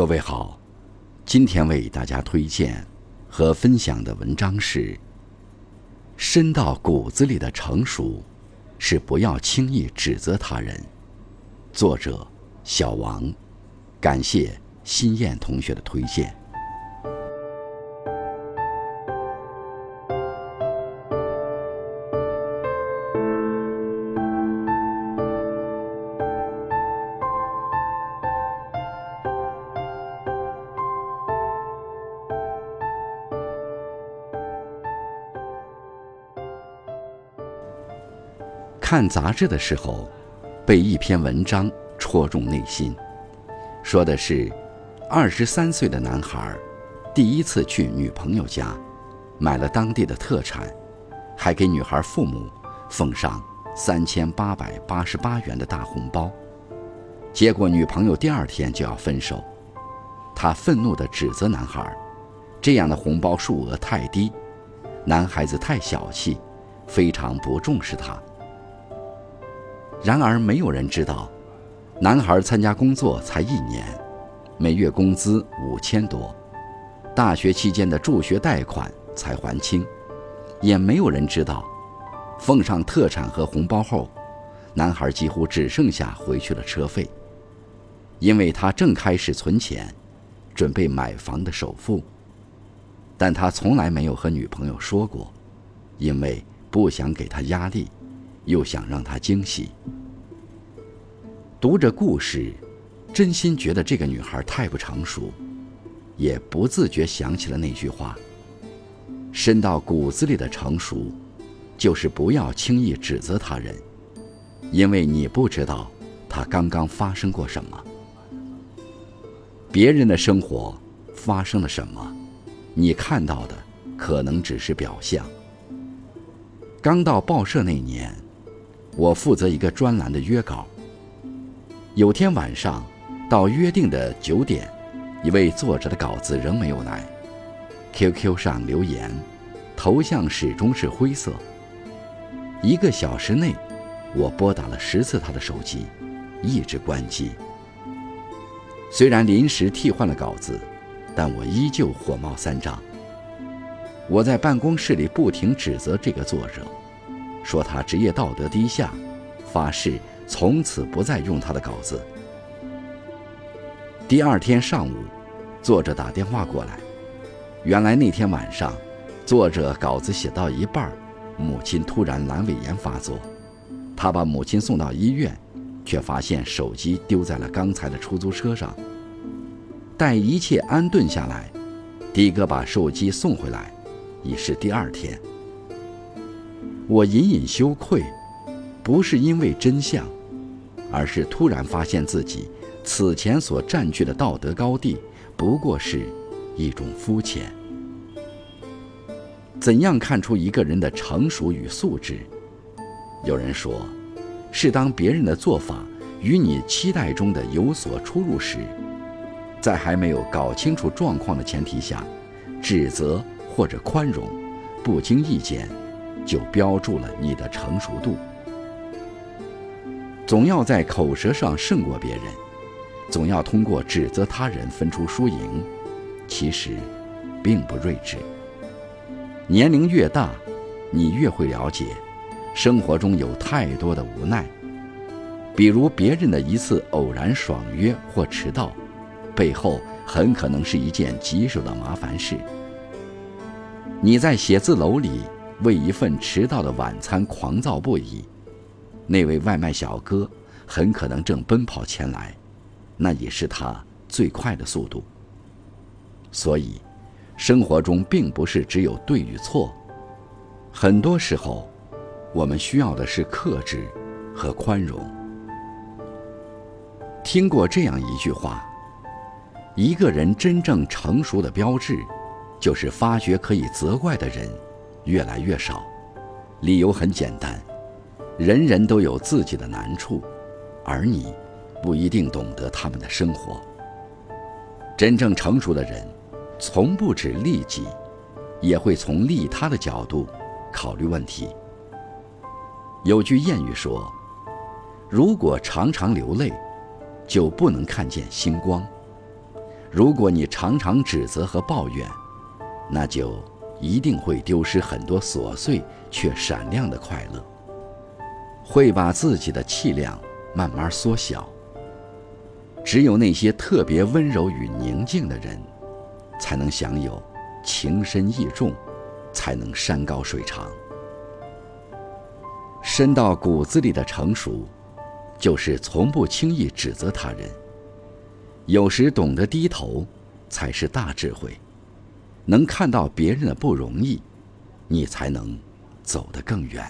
各位好，今天为大家推荐和分享的文章是《深到骨子里的成熟是不要轻易指责他人》，作者小王，感谢新燕同学的推荐。看杂志的时候，被一篇文章戳中内心。说的是，二十三岁的男孩第一次去女朋友家，买了当地的特产，还给女孩父母奉上三千八百八十八元的大红包。结果女朋友第二天就要分手，他愤怒地指责男孩，这样的红包数额太低，男孩子太小气，非常不重视他。然而，没有人知道，男孩参加工作才一年，每月工资五千多，大学期间的助学贷款才还清。也没有人知道，奉上特产和红包后，男孩几乎只剩下回去的车费，因为他正开始存钱，准备买房的首付。但他从来没有和女朋友说过，因为不想给她压力。又想让她惊喜。读着故事，真心觉得这个女孩太不成熟，也不自觉想起了那句话：“深到骨子里的成熟，就是不要轻易指责他人，因为你不知道他刚刚发生过什么。别人的生活发生了什么，你看到的可能只是表象。”刚到报社那年。我负责一个专栏的约稿。有天晚上，到约定的九点，一位作者的稿子仍没有来。QQ 上留言，头像始终是灰色。一个小时内，我拨打了十次他的手机，一直关机。虽然临时替换了稿子，但我依旧火冒三丈。我在办公室里不停指责这个作者。说他职业道德低下，发誓从此不再用他的稿子。第二天上午，作者打电话过来，原来那天晚上，作者稿子写到一半，母亲突然阑尾炎发作，他把母亲送到医院，却发现手机丢在了刚才的出租车上。待一切安顿下来，的哥把手机送回来，已是第二天。我隐隐羞愧，不是因为真相，而是突然发现自己此前所占据的道德高地，不过是一种肤浅。怎样看出一个人的成熟与素质？有人说，是当别人的做法与你期待中的有所出入时，在还没有搞清楚状况的前提下，指责或者宽容，不经意间。就标注了你的成熟度。总要在口舌上胜过别人，总要通过指责他人分出输赢，其实并不睿智。年龄越大，你越会了解，生活中有太多的无奈。比如别人的一次偶然爽约或迟到，背后很可能是一件棘手的麻烦事。你在写字楼里。为一份迟到的晚餐狂躁不已，那位外卖小哥很可能正奔跑前来，那也是他最快的速度。所以，生活中并不是只有对与错，很多时候，我们需要的是克制和宽容。听过这样一句话：一个人真正成熟的标志，就是发觉可以责怪的人。越来越少，理由很简单，人人都有自己的难处，而你不一定懂得他们的生活。真正成熟的人，从不只利己，也会从利他的角度考虑问题。有句谚语说：“如果常常流泪，就不能看见星光；如果你常常指责和抱怨，那就一定会丢失很多琐碎却闪亮的快乐，会把自己的气量慢慢缩小。只有那些特别温柔与宁静的人，才能享有情深意重，才能山高水长。深到骨子里的成熟，就是从不轻易指责他人。有时懂得低头，才是大智慧。能看到别人的不容易，你才能走得更远。